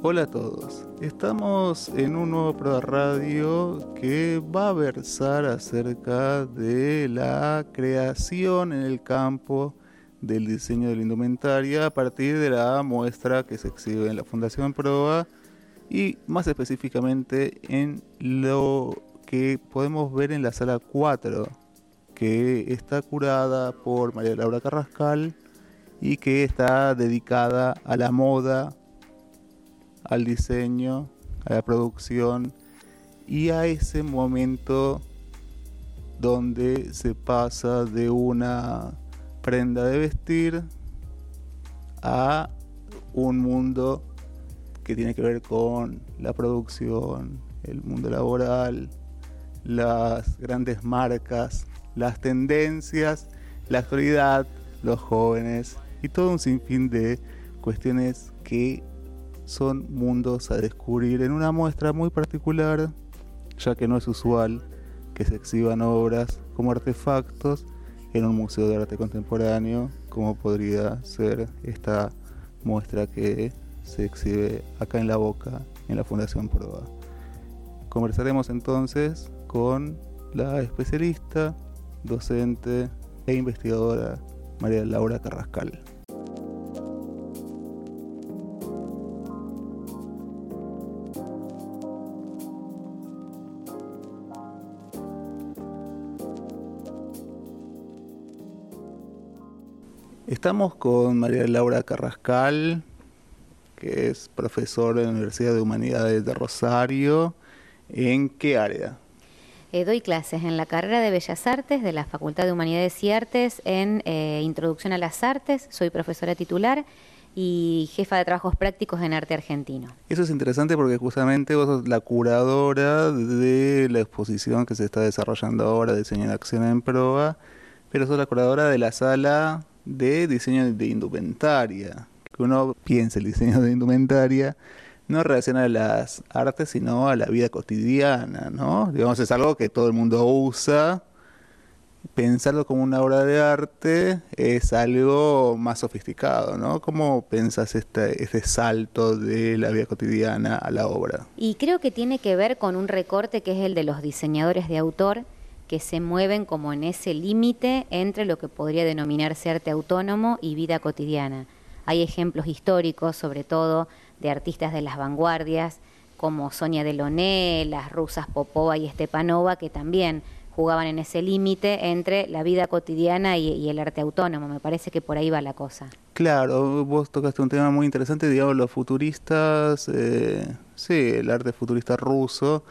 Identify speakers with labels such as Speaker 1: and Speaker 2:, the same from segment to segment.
Speaker 1: Hola a todos, estamos en un nuevo programa radio que va a versar acerca de la creación en el campo del diseño de la indumentaria a partir de la muestra que se exhibe en la Fundación Proa y más específicamente en lo que podemos ver en la sala 4 que está curada por María Laura Carrascal y que está dedicada a la moda al diseño, a la producción y a ese momento donde se pasa de una prenda de vestir a un mundo que tiene que ver con la producción, el mundo laboral, las grandes marcas, las tendencias, la actualidad, los jóvenes y todo un sinfín de cuestiones que son mundos a descubrir en una muestra muy particular, ya que no es usual que se exhiban obras como artefactos en un museo de arte contemporáneo, como podría ser esta muestra que se exhibe acá en la boca, en la Fundación Proa. Conversaremos entonces con la especialista, docente e investigadora María Laura Carrascal. Estamos con María Laura Carrascal, que es profesora en la Universidad de Humanidades de Rosario. ¿En qué área?
Speaker 2: Eh, doy clases en la carrera de Bellas Artes de la Facultad de Humanidades y Artes en eh, Introducción a las Artes. Soy profesora titular y jefa de trabajos prácticos en arte argentino.
Speaker 1: Eso es interesante porque justamente vos sos la curadora de la exposición que se está desarrollando ahora, Diseño en Acción en Proa, pero sos la curadora de la sala de diseño de indumentaria. Que uno piense el diseño de indumentaria no relaciona a las artes, sino a la vida cotidiana, ¿no? Digamos, es algo que todo el mundo usa. Pensarlo como una obra de arte es algo más sofisticado, ¿no? ¿Cómo pensás este, este salto de la vida cotidiana a la obra?
Speaker 2: Y creo que tiene que ver con un recorte que es el de los diseñadores de autor, que se mueven como en ese límite entre lo que podría denominarse arte autónomo y vida cotidiana. Hay ejemplos históricos, sobre todo, de artistas de las vanguardias, como Sonia Delaunay, las rusas Popova y Stepanova, que también jugaban en ese límite entre la vida cotidiana y, el arte autónomo. Me parece que por ahí va la cosa.
Speaker 1: Claro, vos tocaste un tema muy interesante, digamos, los futuristas, eh, sí, el arte futurista ruso,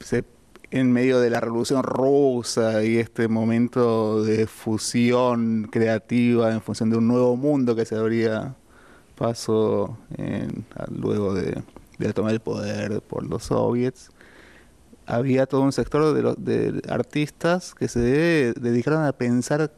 Speaker 1: se en medio de la revolución rusa y este momento de fusión creativa en función de un nuevo mundo que se abría paso luego de, de tomar el poder por los soviets, había todo un sector de, los, de artistas que se dedicaron a pensar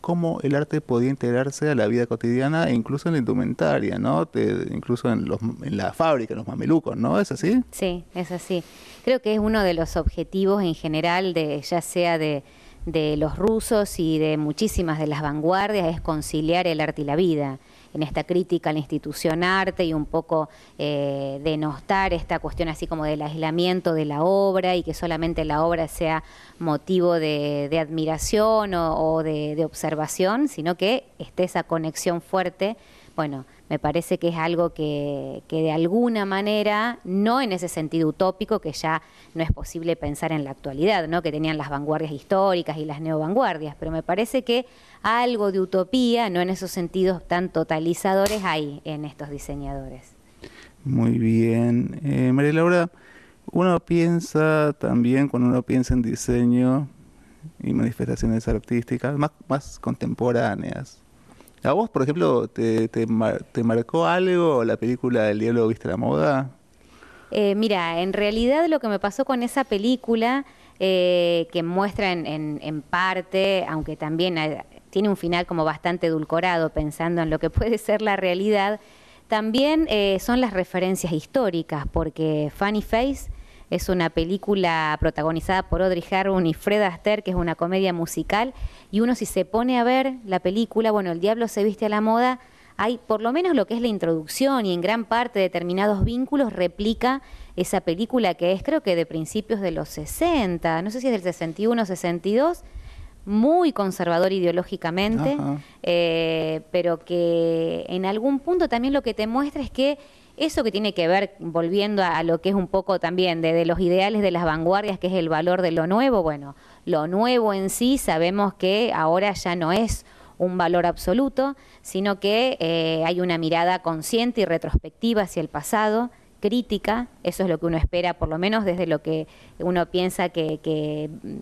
Speaker 1: cómo el arte podía integrarse a la vida cotidiana e incluso en la indumentaria, ¿no? incluso en, los, en la fábrica, en los mamelucos, ¿no? ¿Es así?
Speaker 2: Sí, es así. Creo que es uno de los objetivos en general, de ya sea de, de los rusos y de muchísimas de las vanguardias, es conciliar el arte y la vida en esta crítica a la institución arte y un poco eh, denostar esta cuestión así como del aislamiento de la obra y que solamente la obra sea motivo de, admiración o, de, de observación, sino que esté esa conexión fuerte, bueno, me parece que es algo que, que, de alguna manera, no en ese sentido utópico, que ya no es posible pensar en la actualidad, ¿no? que tenían las vanguardias históricas y las neovanguardias, pero me parece que algo de utopía, no en esos sentidos tan totalizadores, hay en estos diseñadores.
Speaker 1: Muy bien. Eh, María Laura, uno piensa también, cuando uno piensa en diseño y manifestaciones artísticas más, más contemporáneas, ¿A vos, por ejemplo, te, te, marcó algo la película El Diablo Viste la Moda?
Speaker 2: Eh, mira, en realidad lo que me pasó con esa película, eh, que muestra en, en, parte, aunque también tiene un final como bastante edulcorado, pensando en lo que puede ser la realidad, también eh, son las referencias históricas, porque Funny Face es una película protagonizada por Audrey Hepburn y Fred Astaire, que es una comedia musical. Y uno si se pone a ver la película, bueno, El Diablo se viste a la moda, hay por lo menos lo que es la introducción y en gran parte determinados vínculos replica esa película que es creo que de principios de los 60, no sé si es del 61 o 62, muy conservador ideológicamente, eh, pero que en algún punto también lo que te muestra es que eso que tiene que ver, volviendo a, lo que es un poco también de, los ideales de las vanguardias, que es el valor de lo nuevo, bueno, lo nuevo en sí sabemos que ahora ya no es un valor absoluto, sino que eh, hay una mirada consciente y retrospectiva hacia el pasado, crítica, eso es lo que uno espera, por lo menos desde lo que uno piensa que, mm,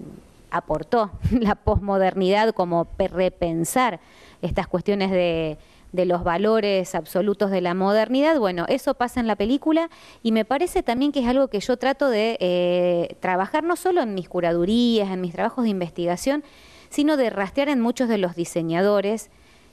Speaker 2: aportó la posmodernidad como repensar estas cuestiones de de los valores absolutos de la modernidad. Bueno, eso pasa en la película y me parece también que es algo que yo trato de eh, trabajar no solo en mis curadurías, en mis trabajos de investigación, sino de rastrear en muchos de los diseñadores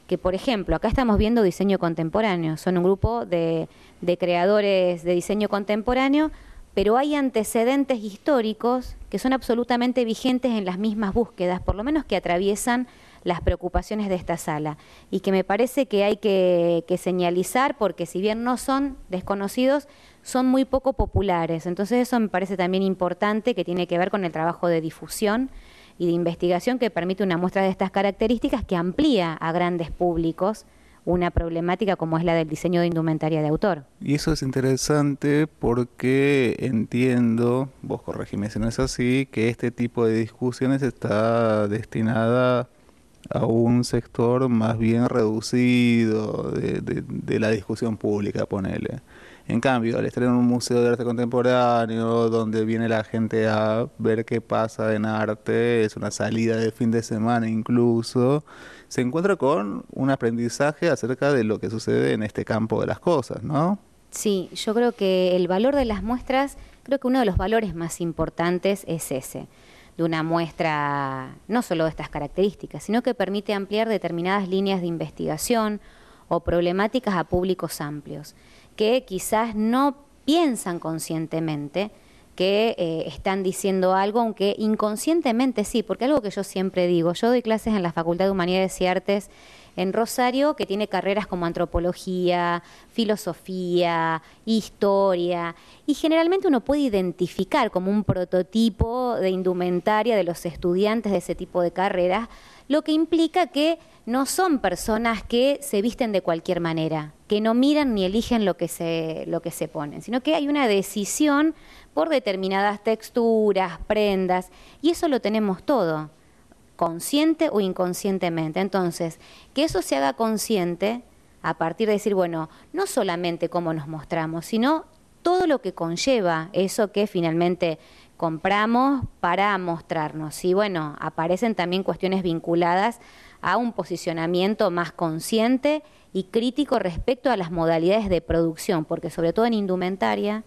Speaker 2: que, por ejemplo, acá estamos viendo diseño contemporáneo, son un grupo de, de creadores de diseño contemporáneo, pero hay antecedentes históricos que son absolutamente vigentes en las mismas búsquedas, por lo menos que atraviesan las preocupaciones de esta sala y que me parece que hay que, señalizar porque si bien no son desconocidos, son muy poco populares. Entonces eso me parece también importante que tiene que ver con el trabajo de difusión y de investigación que permite una muestra de estas características que amplía a grandes públicos una problemática como es la del diseño de indumentaria de autor.
Speaker 1: Y eso es interesante porque entiendo, vos corregime si no es así, que este tipo de discusiones está destinada a un sector más bien reducido de, de, la discusión pública, ponele. En cambio, al estar en un museo de arte contemporáneo, donde viene la gente a ver qué pasa en arte, es una salida de fin de semana incluso, se encuentra con un aprendizaje acerca de lo que sucede en este campo de las cosas, ¿no?
Speaker 2: Sí, yo creo que el valor de las muestras, creo que uno de los valores más importantes es ese de una muestra no solo de estas características, sino que permite ampliar determinadas líneas de investigación o problemáticas a públicos amplios, que quizás no piensan conscientemente que eh, están diciendo algo, aunque inconscientemente sí, porque algo que yo siempre digo, yo doy clases en la Facultad de Humanidades y Artes en Rosario, que tiene carreras como antropología, filosofía, historia, y generalmente uno puede identificar como un prototipo de indumentaria de los estudiantes de ese tipo de carreras, lo que implica que no son personas que se visten de cualquier manera, que no miran ni eligen lo que se, lo que se ponen, sino que hay una decisión por determinadas texturas, prendas, y eso lo tenemos todo consciente o inconscientemente. Entonces, que eso se haga consciente a partir de decir, bueno, no solamente cómo nos mostramos, sino todo lo que conlleva eso que finalmente compramos para mostrarnos. Y bueno, aparecen también cuestiones vinculadas a un posicionamiento más consciente y crítico respecto a las modalidades de producción, porque sobre todo en indumentaria,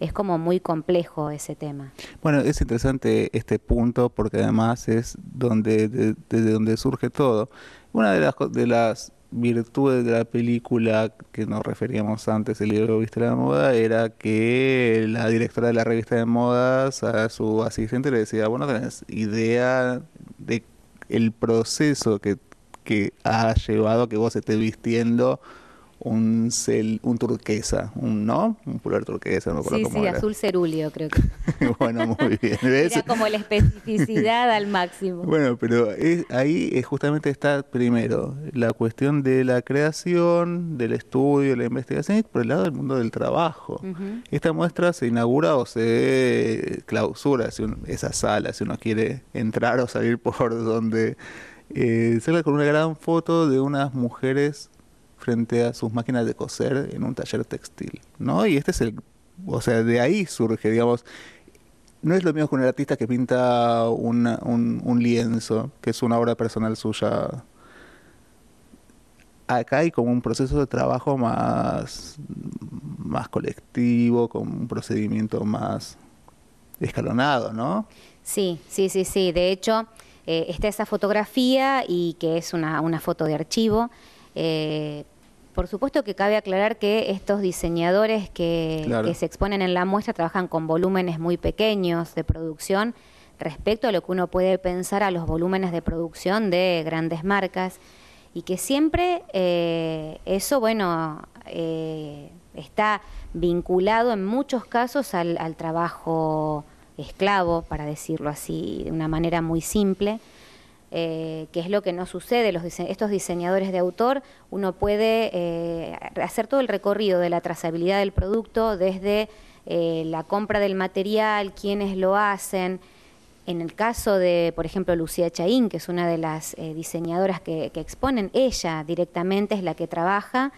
Speaker 2: es como muy complejo ese tema.
Speaker 1: Bueno, es interesante este punto porque además es donde desde donde surge todo. Una de las de las virtudes de la película que nos referíamos antes, el libro Viste la Moda, era que la directora de la revista de modas a su asistente le decía, bueno, tenés idea de el proceso que, que ha llevado a que vos estés vistiendo un cel, un turquesa, un no, un pulver turquesa, no
Speaker 2: sí, sí, azul cerúleo creo que.
Speaker 1: bueno, muy bien.
Speaker 2: Era como la especificidad al máximo.
Speaker 1: Bueno, pero ahí justamente está primero la cuestión de la creación, del estudio, la investigación y por el lado del mundo del trabajo. Esta muestra se inaugura o se clausura si esa sala, si uno quiere entrar o salir por donde eh, sale con una gran foto de unas mujeres frente a sus máquinas de coser en un taller textil, ¿no? Y este es el, o sea, de ahí surge, digamos, no es lo mismo que un artista que pinta un, un, lienzo, que es una obra personal suya. Acá hay como un proceso de trabajo más, más colectivo, con un procedimiento más escalonado, ¿no?
Speaker 2: Sí, sí, sí, sí. De hecho, eh, está esa fotografía y que es una, una foto de archivo. Eh, por supuesto que cabe aclarar que estos diseñadores que, se exponen en la muestra trabajan con volúmenes muy pequeños de producción respecto a lo que uno puede pensar a los volúmenes de producción de grandes marcas y que siempre eh, eso, bueno, eh, está vinculado en muchos casos al, trabajo esclavo, para decirlo así, de una manera muy simple. Eh, que es lo que no sucede. Los estos diseñadores de autor, uno puede eh, hacer todo el recorrido de la trazabilidad del producto desde eh, la compra del material, quienes lo hacen. En el caso de, por ejemplo, Lucía Chaín, que es una de las diseñadoras que, que exponen, ella directamente es la que trabaja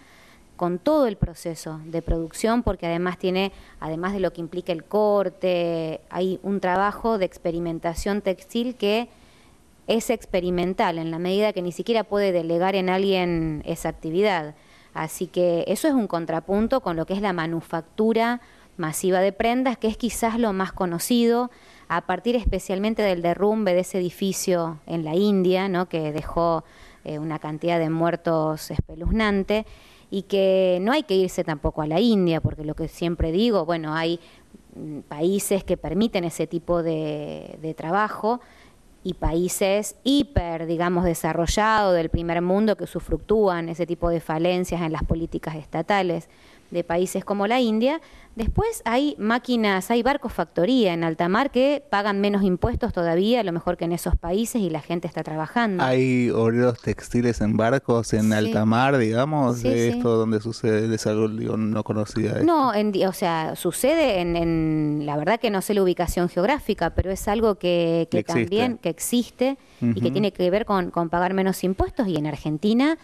Speaker 2: con todo el proceso de producción, porque además tiene, además de lo que implica el corte, hay un trabajo de experimentación textil que es experimental en la medida que ni siquiera puede delegar en alguien esa actividad. Así que eso es un contrapunto con lo que es la manufactura masiva de prendas, que es quizás lo más conocido, a partir especialmente del derrumbe de ese edificio en la India, ¿no? que dejó eh, una cantidad de muertos espeluznante y que no hay que irse tampoco a la India, porque lo que siempre digo, bueno, hay mm, países que permiten ese tipo de, trabajo y países hiper, digamos, desarrollados del primer mundo que sufructúan ese tipo de falencias en las políticas estatales de países como la India. Después hay máquinas, hay barcos factoría en alta mar que pagan menos impuestos todavía, a lo mejor que en esos países y la gente está trabajando.
Speaker 1: Hay obreros textiles en barcos en alta mar, digamos, de esto donde sucede, es algo no conocida.
Speaker 2: No, o sea, sucede en, la verdad que no sé la ubicación geográfica, pero es algo que, también que existe y que tiene que ver con, con pagar menos impuestos. Y en Argentina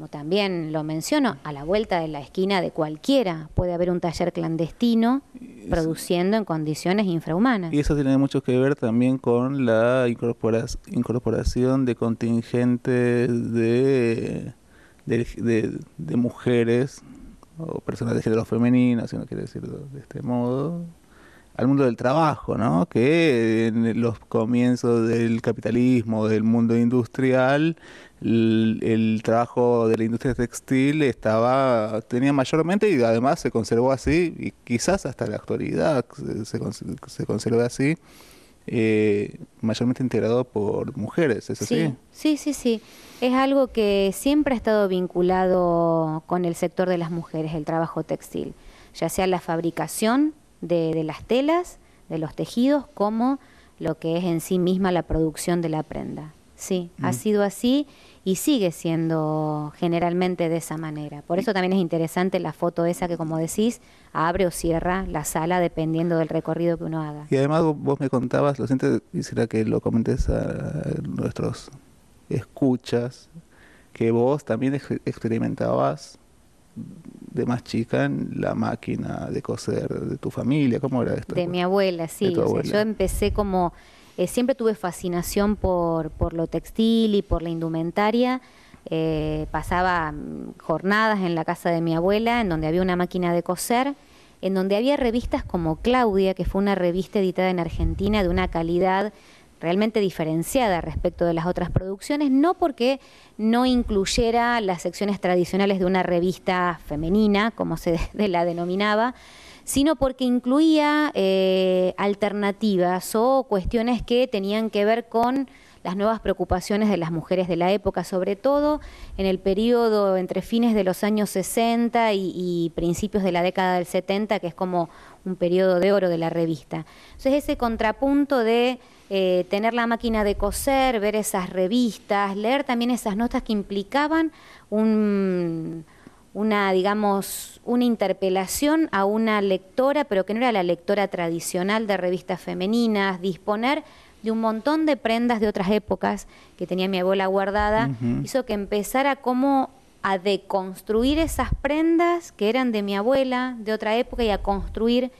Speaker 2: como también lo menciono, a la vuelta de la esquina de cualquiera puede haber un taller clandestino produciendo en condiciones infrahumanas.
Speaker 1: Y eso tiene mucho que ver también con la incorporación de contingentes de, de, mujeres o personas de género femenino, si uno quiere decirlo de este modo, al mundo del trabajo, ¿no? Que en los comienzos del capitalismo, del mundo industrial, el, trabajo de la industria textil estaba tenía mayormente y además se conservó así y quizás hasta la actualidad se, se conserva así eh, mayormente integrado por mujeres, ¿es
Speaker 2: así? Sí, sí, sí. Es algo que siempre ha estado vinculado con el sector de las mujeres, el trabajo textil, ya sea la fabricación de, de las telas, de los tejidos, como lo que es en sí misma la producción de la prenda. Sí, ha mm. sido así y sigue siendo generalmente de esa manera. Por eso también es interesante la foto esa que, como decís, abre o cierra la sala dependiendo del recorrido que uno haga.
Speaker 1: Y además vos me contabas, lo siento, quisiera que lo comentes a nuestros escuchas, que vos también experimentabas de más chica en la máquina de coser de tu familia. ¿Cómo era esto?
Speaker 2: De mi abuela, sí. yo empecé como eh, siempre tuve fascinación por, por lo textil y por la indumentaria. Eh, pasaba mm, jornadas en la casa de mi abuela, en donde había una máquina de coser, en donde había revistas como Claudia, que fue una revista editada en Argentina de una calidad realmente diferenciada respecto de las otras producciones, no porque no incluyera las secciones tradicionales de una revista femenina, como se la denominaba, sino porque incluía eh, alternativas o cuestiones que tenían que ver con las nuevas preocupaciones de las mujeres de la época, sobre todo en el periodo entre fines de los años 60 y, principios de la década del 70, que es como un periodo de oro de la revista. Entonces ese contrapunto de eh, tener la máquina de coser, ver esas revistas, leer también esas notas que implicaban un una, digamos, una interpelación a una lectora, pero que no era la lectora tradicional de revistas femeninas, disponer de un montón de prendas de otras épocas que tenía mi abuela guardada, hizo que empezara como a deconstruir esas prendas que eran de mi abuela de otra época y a construir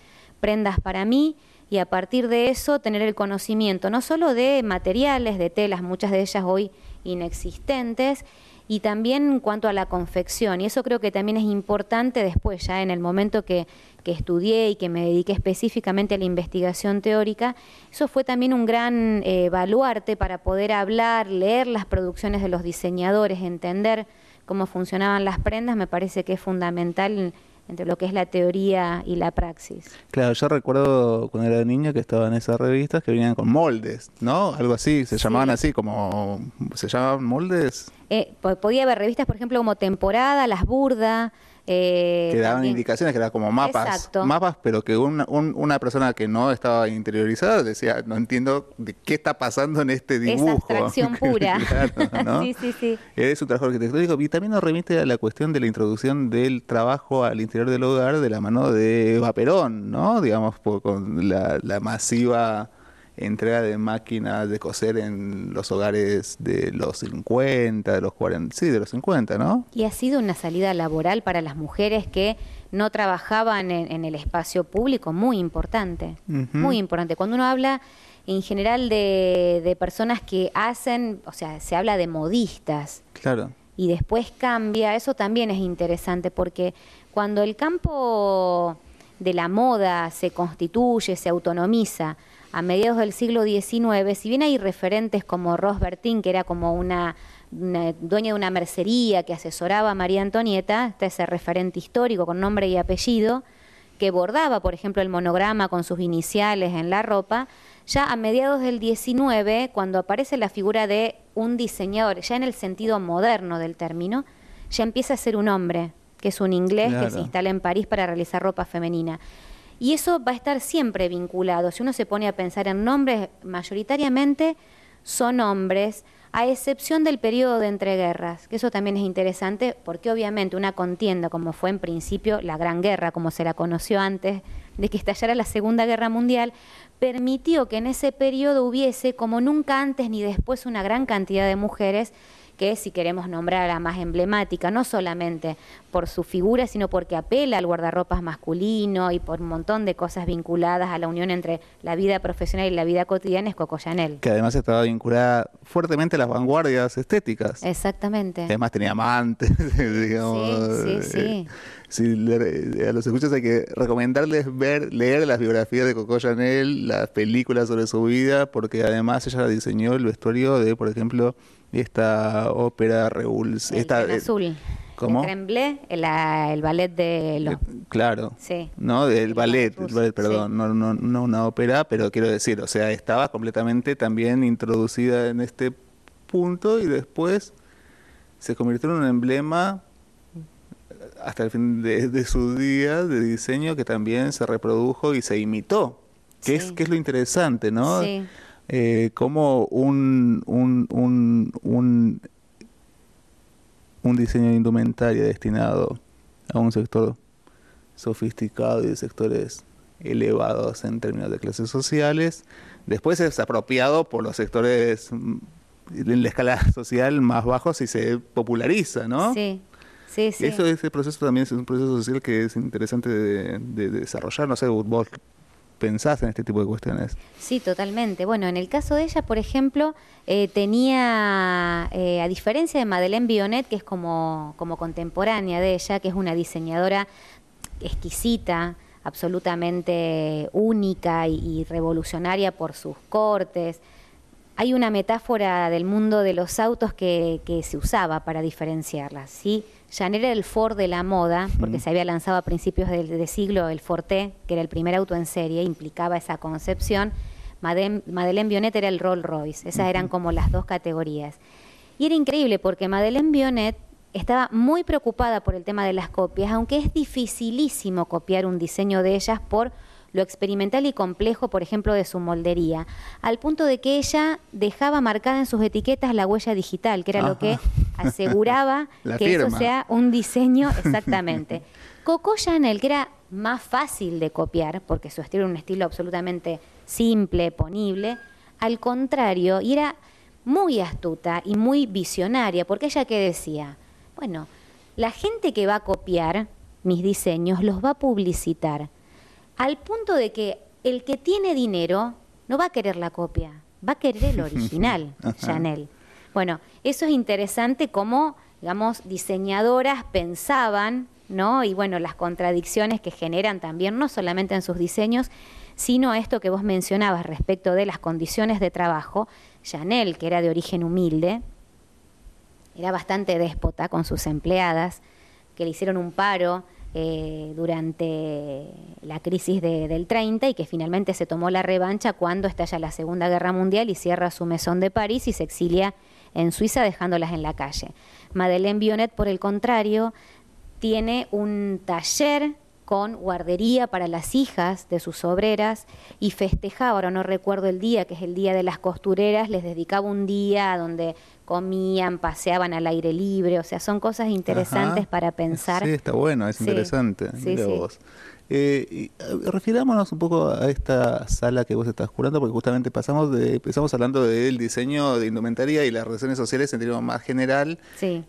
Speaker 2: prendas para mí y a partir de eso tener el conocimiento no solo de materiales, de telas, muchas de ellas hoy inexistentes, y también en cuanto a la confección. Y eso creo que también es importante después, ya en el momento que, estudié y que me dediqué específicamente a la investigación teórica, eso fue también un gran eh, baluarte para poder hablar, leer las producciones de los diseñadores, entender cómo funcionaban las prendas, me parece que es fundamental entre lo que es la teoría y la praxis.
Speaker 1: Claro, yo recuerdo cuando era niño que estaba en esas revistas que venían con moldes, ¿no? Algo así, se llamaban así, como, ¿se llamaban moldes?
Speaker 2: Eh, podía haber revistas, por ejemplo, como Temporada, Las Burda,
Speaker 1: eh, que daban indicaciones, que eran como mapas, mapas, pero que una, una persona que no estaba interiorizada decía, no entiendo de qué está pasando en este dibujo.
Speaker 2: Esa abstracción pura.
Speaker 1: sí, sí, sí. Es un trabajo arquitectónico y también nos remite a la cuestión de la introducción del trabajo al interior del hogar de la mano de Eva Perón, ¿no? Digamos, con la, la masiva entrega de máquinas de coser en los hogares de los 50, de los 40, sí, de los 50, ¿no?
Speaker 2: Y ha sido una salida laboral para las mujeres que no trabajaban en, el espacio público muy importante, muy importante. Cuando uno habla en general de, de personas que hacen, o sea, se habla de modistas.
Speaker 1: Claro.
Speaker 2: Y después cambia, eso también es interesante porque cuando el campo de la moda se constituye, se autonomiza, a mediados del siglo XIX, si bien hay referentes como Bertin, que era como una, dueña de una mercería que asesoraba a María Antonieta, está ese referente histórico con nombre y apellido, que bordaba, por ejemplo, el monograma con sus iniciales en la ropa, ya a mediados del XIX, cuando aparece la figura de un diseñador, ya en el sentido moderno del término, ya empieza a ser un hombre, que es un inglés que se instala en París para realizar ropa femenina. Y eso va a estar siempre vinculado. Si uno se pone a pensar en nombres, mayoritariamente son hombres, a excepción del periodo de entreguerras, que eso también es interesante porque obviamente una contienda, como fue en principio la Gran Guerra, como se la conoció antes de que estallara la Segunda Guerra Mundial, permitió que en ese periodo hubiese, como nunca antes ni después, una gran cantidad de mujeres que si queremos nombrar a la más emblemática, no solamente por su figura, sino porque apela al guardarropas masculino y por un montón de cosas vinculadas a la unión entre la vida profesional y la vida cotidiana, es Coco Chanel.
Speaker 1: Que además estaba vinculada fuertemente a las vanguardias estéticas.
Speaker 2: Exactamente.
Speaker 1: Además tenía amantes, digamos. Sí, sí, sí. Si a los escuchas hay que recomendarles ver, leer las biografías de Coco Chanel, las películas sobre su vida, porque además ella diseñó el vestuario de, por ejemplo, esta ópera Revuls. Esta,
Speaker 2: eh, azul. ¿Cómo? El el, ballet de los... Eh,
Speaker 1: claro. Sí. ¿No? El ballet, el ballet perdón, no, no, no una ópera, pero quiero decir, o sea, estaba completamente también introducida en este punto y después se convirtió en un emblema hasta el fin de, su día de diseño que también se reprodujo y se imitó, que, es, que es lo interesante, ¿no? Sí eh, como un, un, un, un, diseño de indumentaria destinado a un sector sofisticado y de sectores elevados en términos de clases sociales, después es apropiado por los sectores mm, en la escala social más bajos y se populariza, ¿no?
Speaker 2: Sí. Sí, sí.
Speaker 1: Eso, ese proceso también es un proceso social que es interesante de, de desarrollar. No sé, vos pensás en este tipo de cuestiones.
Speaker 2: Sí, totalmente. Bueno, en el caso de ella, por ejemplo, eh, tenía, eh, a diferencia de Madeleine Bionet, que es como, como contemporánea de ella, que es una diseñadora exquisita, absolutamente única y, revolucionaria por sus cortes, hay una metáfora del mundo de los autos que, que se usaba para diferenciarla, ¿sí? Chanel era el Ford de la moda, porque se había lanzado a principios del siglo el Forte, que era el primer auto en serie, implicaba esa concepción. Madeleine, Bionet era el Rolls Royce, esas eran como las dos categorías. Y era increíble porque Madeleine Bionet estaba muy preocupada por el tema de las copias, aunque es dificilísimo copiar un diseño de ellas por lo experimental y complejo, por ejemplo, de su moldería, al punto de que ella dejaba marcada en sus etiquetas la huella digital, que era lo que aseguraba que eso sea un diseño exactamente. Coco Chanel, que era más fácil de copiar, porque su estilo era un estilo absolutamente simple, ponible, al contrario, y era muy astuta y muy visionaria, porque ella que decía, bueno, la gente que va a copiar mis diseños los va a publicitar al punto de que el que tiene dinero no va a querer la copia, va a querer el original, Chanel. Bueno, eso es interesante cómo, digamos, diseñadoras pensaban, ¿no? Y bueno, las contradicciones que generan también, no solamente en sus diseños, sino esto que vos mencionabas respecto de las condiciones de trabajo. Chanel, que era de origen humilde, era bastante déspota con sus empleadas, que le hicieron un paro eh, durante la crisis del 30 y que finalmente se tomó la revancha cuando estalla la Segunda Guerra Mundial y cierra su mesón de París y se exilia en Suiza dejándolas en la calle. Madeleine Bionet, por el contrario, tiene un taller con guardería para las hijas de sus obreras y festejaba, ahora no recuerdo el día, que es el día de las costureras, les dedicaba un día donde comían, paseaban al aire libre, o sea, son cosas interesantes para pensar.
Speaker 1: Sí, está bueno, es interesante. Sí, vos. Eh, refirámonos un poco a esta sala que vos estás curando, porque justamente pasamos de, empezamos hablando del diseño de indumentaria y las relaciones sociales en términos más general.
Speaker 2: Sí.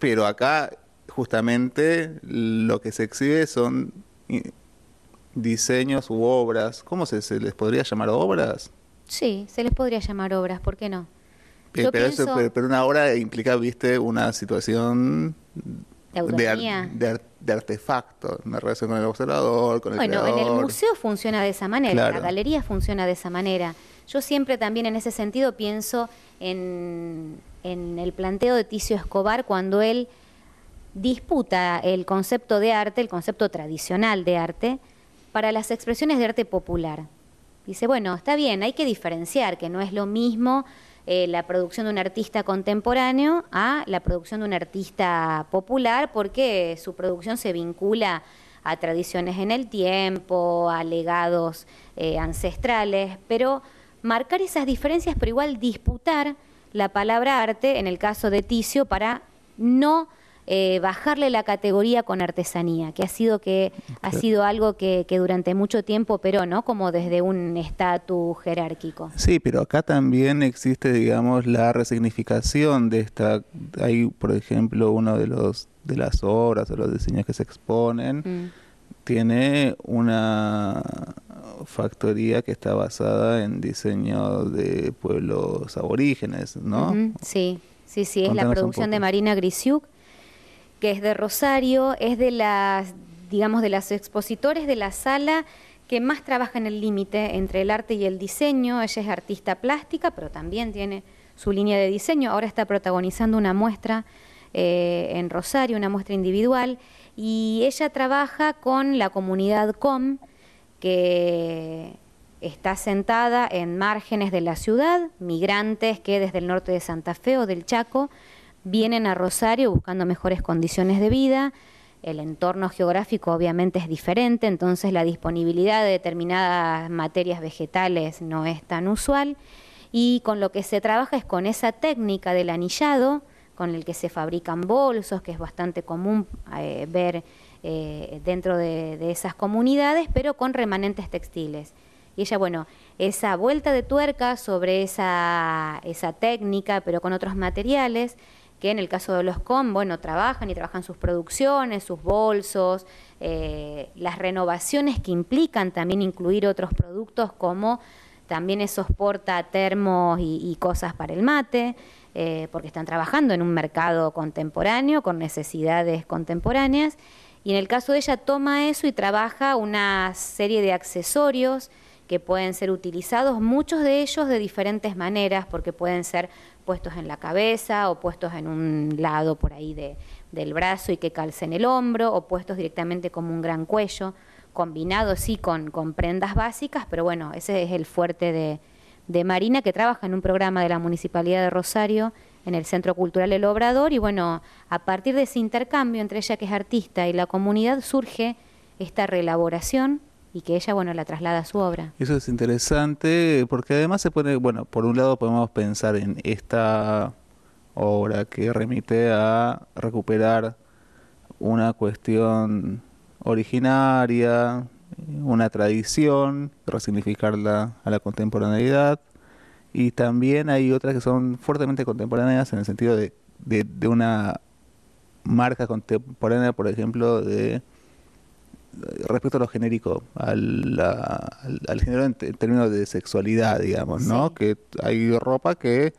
Speaker 1: Pero acá justamente lo que se exhibe son diseños u obras. ¿Cómo se, les podría llamar obras?
Speaker 2: Sí, se les podría llamar obras, ¿por qué no?
Speaker 1: Pero, pero, una obra implica, viste, una situación
Speaker 2: de,
Speaker 1: de, artefacto, una relación con el observador, con el
Speaker 2: Bueno, en el museo funciona de esa manera, la galería funciona de esa manera. Yo siempre también en ese sentido pienso en, en el planteo de Ticio Escobar cuando él disputa el concepto de arte, el concepto tradicional de arte, para las expresiones de arte popular. Dice, bueno, está bien, hay que diferenciar que no es lo mismo eh, la producción de un artista contemporáneo a la producción de un artista popular, porque su producción se vincula a tradiciones en el tiempo, a legados eh, ancestrales, pero marcar esas diferencias, pero igual disputar la palabra arte, en el caso de Ticio, para no eh, bajarle la categoría con artesanía, que ha sido que ha sido algo que, durante mucho tiempo pero ¿no? Como desde un estatus jerárquico.
Speaker 1: Sí, pero acá también existe, digamos, la resignificación de esta. Hay, por ejemplo, uno de los de las obras o los diseños que se exponen mm. tiene una factoría que está basada en diseño de pueblos aborígenes, ¿no?
Speaker 2: Sí, sí, sí, es la producción de Marina Grisiuk que es de Rosario, es de las, digamos, de las expositores de la sala que más trabaja en el límite entre el arte y el diseño. Ella es artista plástica, pero también tiene su línea de diseño. Ahora está protagonizando una muestra eh, en Rosario, una muestra individual, y ella trabaja con la comunidad COM, que está sentada en márgenes de la ciudad, migrantes que desde el norte de Santa Fe o del Chaco vienen a Rosario buscando mejores condiciones de vida, el entorno geográfico obviamente es diferente, entonces la disponibilidad de determinadas materias vegetales no es tan usual y con lo que se trabaja es con esa técnica del anillado, con el que se fabrican bolsos, que es bastante común eh, ver eh, dentro de, de, esas comunidades, pero con remanentes textiles. Y ella, bueno, esa vuelta de tuerca sobre esa, esa técnica, pero con otros materiales, que en el caso de los COM, bueno, trabajan y trabajan sus producciones, sus bolsos, eh, las renovaciones que implican también incluir otros productos como también esos portatermos y, y cosas para el mate, eh, porque están trabajando en un mercado contemporáneo con necesidades contemporáneas. Y en el caso de ella toma eso y trabaja una serie de accesorios que pueden ser utilizados, muchos de ellos de diferentes maneras, porque pueden ser puestos en la cabeza o puestos en un lado por ahí de, del brazo y que calcen el hombro o puestos directamente como un gran cuello, combinados sí con, con prendas básicas, pero bueno, ese es el fuerte de, de Marina que trabaja en un programa de la Municipalidad de Rosario en el Centro Cultural El Obrador y bueno, a partir de ese intercambio entre ella que es artista y la comunidad surge esta reelaboración y que ella, bueno, la traslada a su obra.
Speaker 1: Eso es interesante porque además se pone, bueno, por un lado podemos pensar en esta obra que remite a recuperar una cuestión originaria, una tradición, resignificarla a la contemporaneidad y también hay otras que son fuertemente contemporáneas en el sentido de, de, de una marca contemporánea, por ejemplo, de respecto a lo genérico, al, al, género en, términos de sexualidad, digamos, ¿no? Que hay ropa que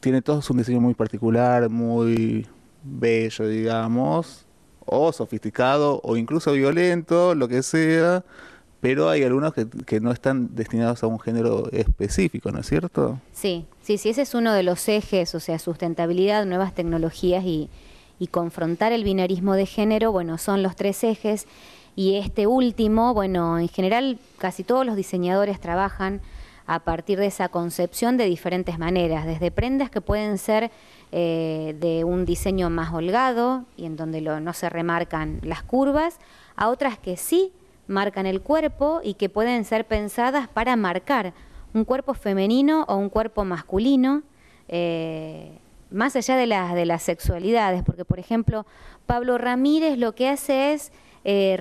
Speaker 1: tiene todo un diseño muy particular, muy bello, digamos, o sofisticado, o incluso violento, lo que sea, pero hay algunos que, que no están destinados a un género específico, ¿no es cierto?
Speaker 2: Sí, sí, sí, ese es uno de los ejes, o sea, sustentabilidad, nuevas tecnologías y, y confrontar el binarismo de género, bueno, son los tres ejes. Y este último, bueno, en general casi todos los diseñadores trabajan a partir de esa concepción de diferentes maneras, desde prendas que pueden ser eh, de un diseño más holgado y en donde no se remarcan las curvas, a otras que sí marcan el cuerpo y que pueden ser pensadas para marcar un cuerpo femenino o un cuerpo masculino, eh, más allá de, las de las sexualidades, porque por ejemplo Pablo Ramírez lo que hace es eh,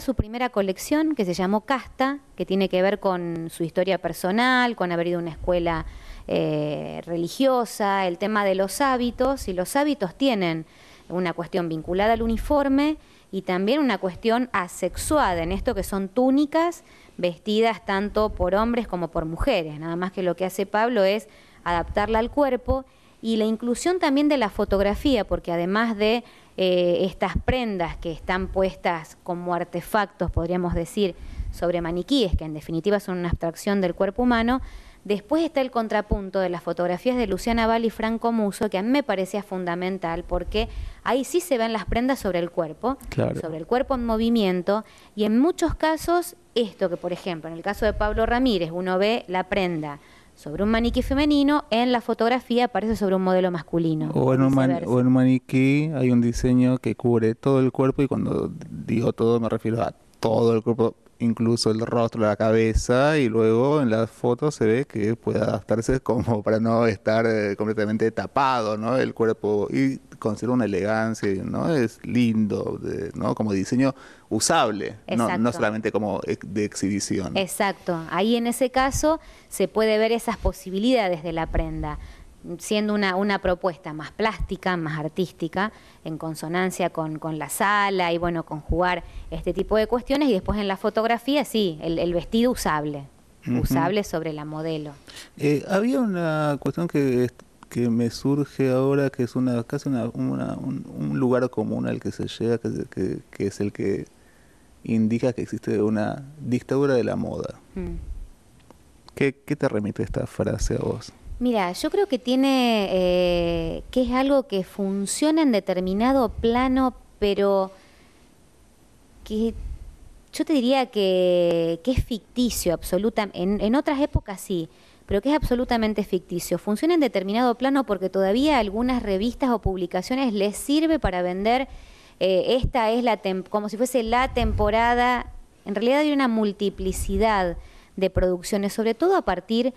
Speaker 2: su primera colección que se llamó Casta, que tiene que ver con su historia personal, con haber ido a una escuela eh, religiosa, el tema de los hábitos, y los hábitos tienen una cuestión vinculada al uniforme y también una cuestión asexuada, en esto que son túnicas vestidas tanto por hombres como por mujeres. Nada más que lo que hace Pablo es adaptarla al cuerpo y la inclusión también de la fotografía, porque además de eh, estas prendas que están puestas como artefactos, podríamos decir, sobre maniquíes, que en definitiva son una abstracción del cuerpo humano, Después está el contrapunto de las fotografías de Luciana Val y Franco Muso, que a mí me parecía fundamental, porque ahí sí se ven las prendas sobre el cuerpo, sobre el cuerpo en movimiento, y en muchos casos, esto que por ejemplo, en el caso de Pablo Ramírez, uno ve la prenda sobre un maniquí femenino, en la fotografía aparece sobre un modelo masculino.
Speaker 1: O en, un, o en un maniquí hay un diseño que cubre todo el cuerpo y cuando digo todo me refiero a todo el cuerpo, incluso el rostro, la cabeza y luego en las fotos se ve que puede adaptarse como para no estar eh, completamente tapado, ¿no? El cuerpo y considera una elegancia, ¿no? Es lindo, ¿no? Como diseño usable, no, no, solamente como de exhibición.
Speaker 2: Exacto. Ahí en ese caso se puede ver esas posibilidades de la prenda siendo una, una propuesta más plástica, más artística, en consonancia con, con, la sala y bueno, con jugar este tipo de cuestiones y después en la fotografía sí, el, vestido usable, usable sobre la modelo.
Speaker 1: Eh, había una cuestión que, que me surge ahora que es una casi una, un, lugar común al que se llega, que, que, es el que indica que existe una dictadura de la moda. Mm. ¿Qué, ¿Qué te remite esta frase a vos?
Speaker 2: Mira, yo creo que tiene, eh, que es algo que funciona en determinado plano, pero que yo te diría que, es ficticio, absolutamente. En, otras épocas sí, pero que es absolutamente ficticio. Funciona en determinado plano porque todavía algunas revistas o publicaciones les sirve para vender, eh, esta es la, como si fuese la temporada. En realidad hay una multiplicidad de producciones, sobre todo a partir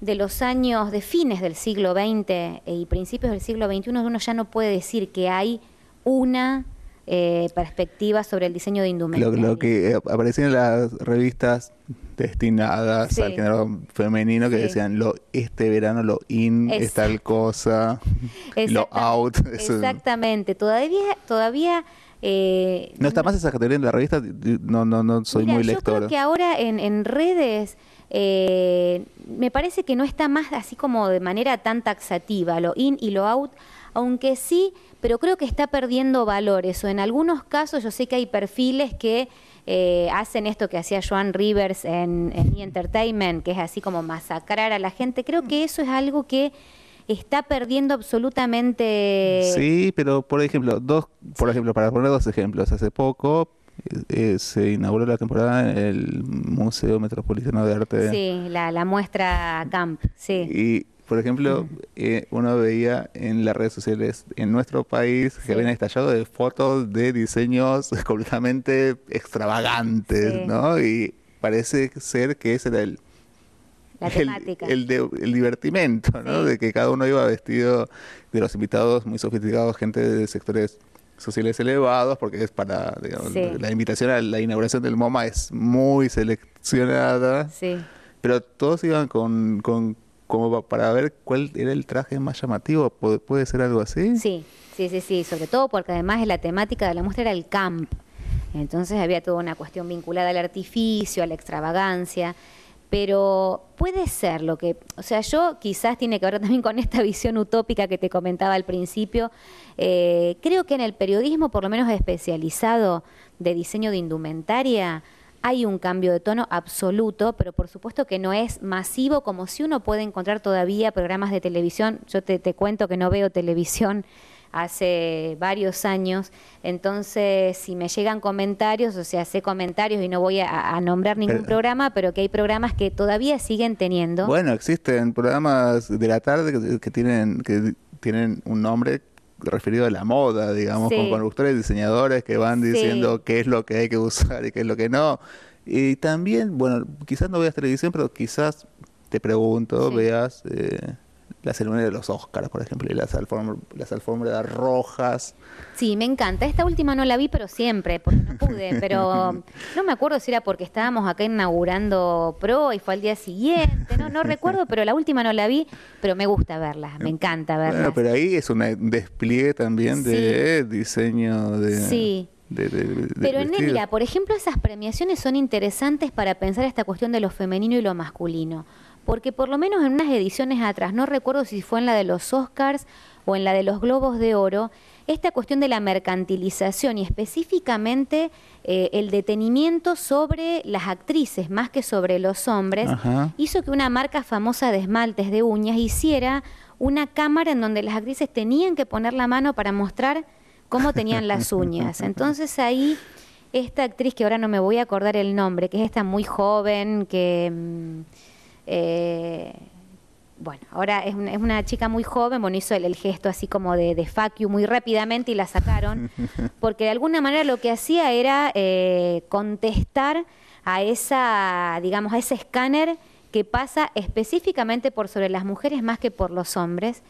Speaker 2: de los años de fines del siglo XX y principios del siglo XXI, uno ya no puede decir que hay una eh, perspectiva sobre el diseño de indumentaria.
Speaker 1: Lo, que aparecía en las revistas destinadas al género femenino que decían lo este verano lo in es tal cosa, lo out.
Speaker 2: Exactamente, todavía todavía
Speaker 1: eh, no está más esa categoría en la revista, no no no soy muy lector. Yo
Speaker 2: creo que ahora en, en redes eh, me parece que no está más así como de manera tan taxativa, lo in y lo out, aunque sí, pero creo que está perdiendo valores, o en algunos casos yo sé que hay perfiles que eh, hacen esto que hacía Joan Rivers en, en e! Entertainment, que es así como masacrar a la gente, creo que eso es algo que está perdiendo absolutamente.
Speaker 1: Sí, pero por ejemplo, dos, por ejemplo, para poner dos ejemplos, hace poco eh, se inauguró la temporada en el Museo Metropolitano de Arte.
Speaker 2: Sí, la, muestra Camp, sí.
Speaker 1: Y, por ejemplo, eh, uno veía en las redes sociales en nuestro país que habían estallado de fotos de diseños completamente extravagantes, ¿no? Y parece ser que ese era el... El, el, divertimento, ¿no? De que cada uno iba vestido de los invitados muy sofisticados, gente de sectores sociales elevados, porque es para, digamos, la invitación a la inauguración del MoMA es muy seleccionada. Sí. Pero todos iban con, con como para ver cuál era el traje más llamativo, ¿Puede, ser algo así?
Speaker 2: Sí, sí, sí, sí, sobre todo porque además la temática de la muestra era el camp. Entonces había toda una cuestión vinculada al artificio, a la extravagancia pero puede ser lo que, o sea, yo quizás tiene que ver también con esta visión utópica que te comentaba al principio, eh, creo que en el periodismo, por lo menos especializado de diseño de indumentaria, hay un cambio de tono absoluto, pero por supuesto que no es masivo como si uno puede encontrar todavía programas de televisión, yo te, te cuento que no veo televisión hace varios años. Entonces, si me llegan comentarios, o sea, sé comentarios y no voy a, nombrar ningún programa, pero que hay programas que todavía siguen teniendo.
Speaker 1: Bueno, existen programas de la tarde que, tienen que tienen un nombre referido a la moda, digamos, con conductores, diseñadores que van diciendo qué es lo que hay que usar y qué es lo que no. Y también, bueno, quizás no veas televisión, pero quizás te pregunto, veas eh, la ceremonia de los Oscars, por ejemplo, y las, las alfombras rojas.
Speaker 2: Sí, me encanta. Esta última no la vi, pero siempre, porque no pude. Pero no me acuerdo si era porque estábamos acá inaugurando Pro y fue al día siguiente. No, no recuerdo, pero la última no la vi, pero me gusta verla, me encanta verla. Bueno,
Speaker 1: pero ahí es un despliegue también de diseño de...
Speaker 2: Sí. Pero en Nelia, por ejemplo, esas premiaciones son interesantes para pensar esta cuestión de lo femenino y lo masculino porque por lo menos en unas ediciones atrás, no recuerdo si fue en la de los Oscars o en la de los Globos de Oro, esta cuestión de la mercantilización y específicamente eh, el detenimiento sobre las actrices más que sobre los hombres hizo que una marca famosa de esmaltes de uñas hiciera una cámara en donde las actrices tenían que poner la mano para mostrar cómo tenían las uñas. Entonces ahí esta actriz que ahora no me voy a acordar el nombre, que es esta muy joven que... Eh, bueno, ahora es una, chica muy joven, bueno, hizo el, gesto así como de, de muy rápidamente y la sacaron, porque de alguna manera lo que hacía era eh, contestar a esa, digamos, a ese escáner que pasa específicamente por sobre las mujeres más que por los hombres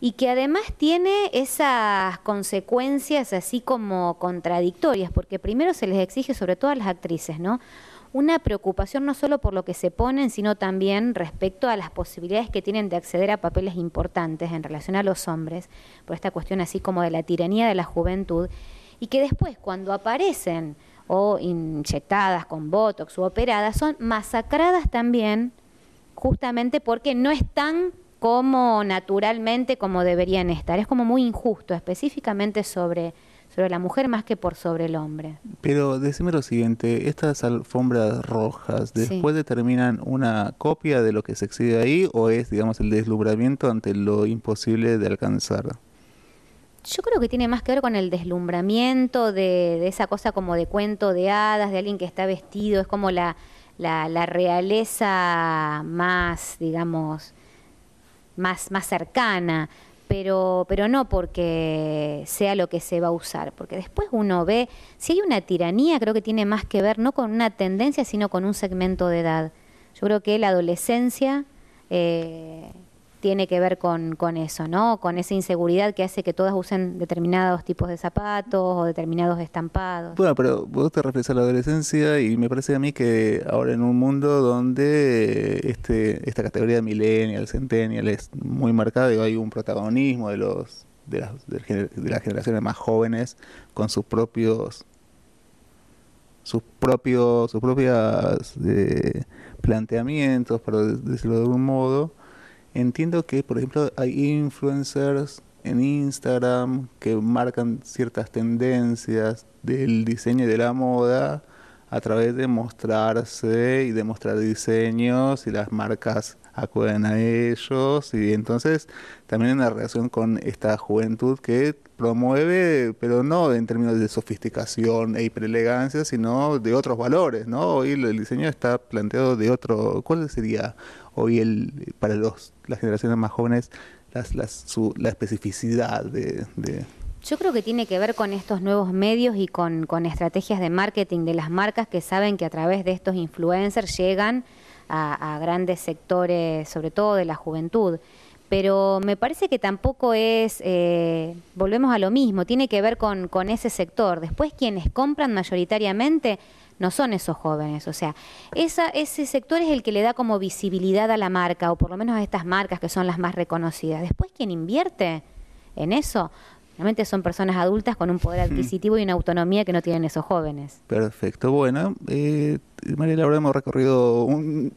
Speaker 2: y que además tiene esas consecuencias así como contradictorias, porque primero se les exige sobre todo a las actrices, ¿no? Una preocupación no solo por lo que se ponen, sino también respecto a las posibilidades que tienen de acceder a papeles importantes en relación a los hombres, por esta cuestión así como de la tiranía de la juventud, y que después cuando aparecen o inyectadas con botox u operadas son masacradas también justamente porque no están como naturalmente como deberían estar. Es como muy injusto, específicamente sobre sobre la mujer más que por sobre el hombre.
Speaker 1: Pero decime lo siguiente, estas alfombras rojas, ¿después determinan una copia de lo que se exhibe ahí o es, digamos, el deslumbramiento ante lo imposible de alcanzar?
Speaker 2: Yo creo que tiene más que ver con el deslumbramiento de, de esa cosa como de cuento de hadas, de alguien que está vestido, es como la, la, la realeza más, digamos, más, más cercana pero, pero no porque sea lo que se va a usar, porque después uno ve, si hay una tiranía, creo que tiene más que ver no con una tendencia, sino con un segmento de edad. Yo creo que la adolescencia eh, tiene que ver con, con eso, ¿no? Con esa inseguridad que hace que todas usen determinados tipos de zapatos o determinados estampados.
Speaker 1: Bueno, pero vos te refieres a la adolescencia y me parece a mí que ahora en un mundo donde este esta categoría de millennial, centennial es muy marcada, y hay un protagonismo de los de las, de las generaciones más jóvenes con sus propios sus propios sus propias eh, planteamientos, para decirlo de algún modo, Entiendo que, por ejemplo, hay influencers en Instagram que marcan ciertas tendencias del diseño y de la moda a través de mostrarse y de mostrar diseños y las marcas acuden a ellos y entonces también en la relación con esta juventud que promueve, pero no en términos de sofisticación e hiperelegancia, sino de otros valores, ¿no? Hoy el diseño está planteado de otro, ¿cuál sería hoy el para los las generaciones más jóvenes las, las, su, la especificidad de,
Speaker 2: Yo creo que tiene que ver con estos nuevos medios y con, con, estrategias de marketing de las marcas que saben que a través de estos influencers llegan a, grandes sectores, sobre todo de la juventud. Pero me parece que tampoco es, eh, volvemos a lo mismo, tiene que ver con, con ese sector. Después quienes compran mayoritariamente no son esos jóvenes. O sea, esa, ese sector es el que le da como visibilidad a la marca, o por lo menos a estas marcas que son las más reconocidas. Después, quien invierte en eso, realmente son personas adultas con un poder adquisitivo y una autonomía que no tienen esos jóvenes.
Speaker 1: Perfecto. Bueno, eh, María Laura, hemos recorrido un,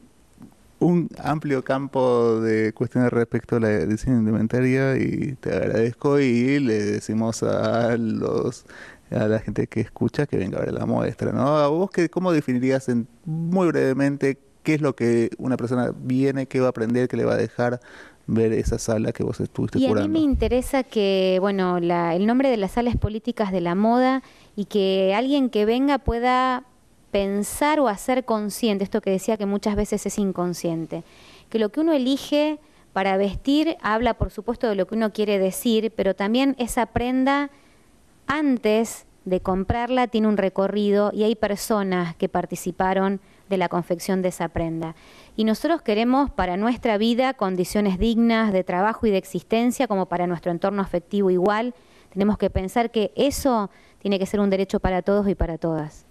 Speaker 1: un amplio campo de cuestiones respecto a la edición indumentaria y te agradezco y le decimos a los a la gente que escucha que venga a ver la muestra, ¿no? ¿A vos qué, cómo definirías muy brevemente qué es lo que una persona viene, qué va a aprender, qué le va a dejar ver esa sala que vos estuviste
Speaker 2: y
Speaker 1: curando.
Speaker 2: a mí me interesa que, bueno, la, el nombre de las salas políticas de la moda y que alguien que venga pueda pensar o hacer consciente, esto que decía que muchas veces es inconsciente, que lo que uno elige para vestir habla por supuesto de lo que uno quiere decir, pero también esa prenda antes de comprarla tiene un recorrido y hay personas que participaron de la confección de esa prenda. Y nosotros queremos para nuestra vida condiciones dignas de trabajo y de existencia, como para nuestro entorno afectivo igual. Tenemos que pensar que eso tiene que ser un derecho para todos y para todas.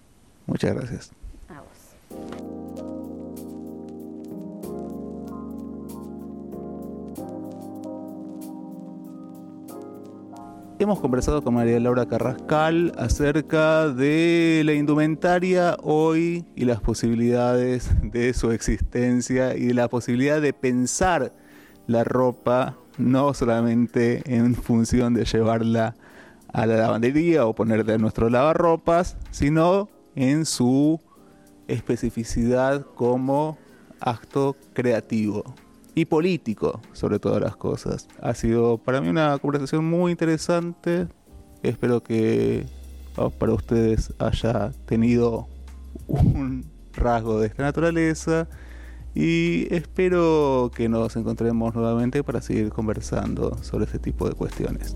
Speaker 1: Muchas gracias.
Speaker 2: A vos.
Speaker 1: Hemos conversado con María Laura Carrascal acerca de la indumentaria hoy y las posibilidades de su existencia y de la posibilidad de pensar la ropa no solamente en función de llevarla a la lavandería o ponerla en nuestro lavarropas, sino en su especificidad como acto creativo y político sobre todas las cosas. Ha sido para mí una conversación muy interesante. Espero que oh, para ustedes haya tenido un rasgo de esta naturaleza y espero que nos encontremos nuevamente para seguir conversando sobre este tipo de cuestiones.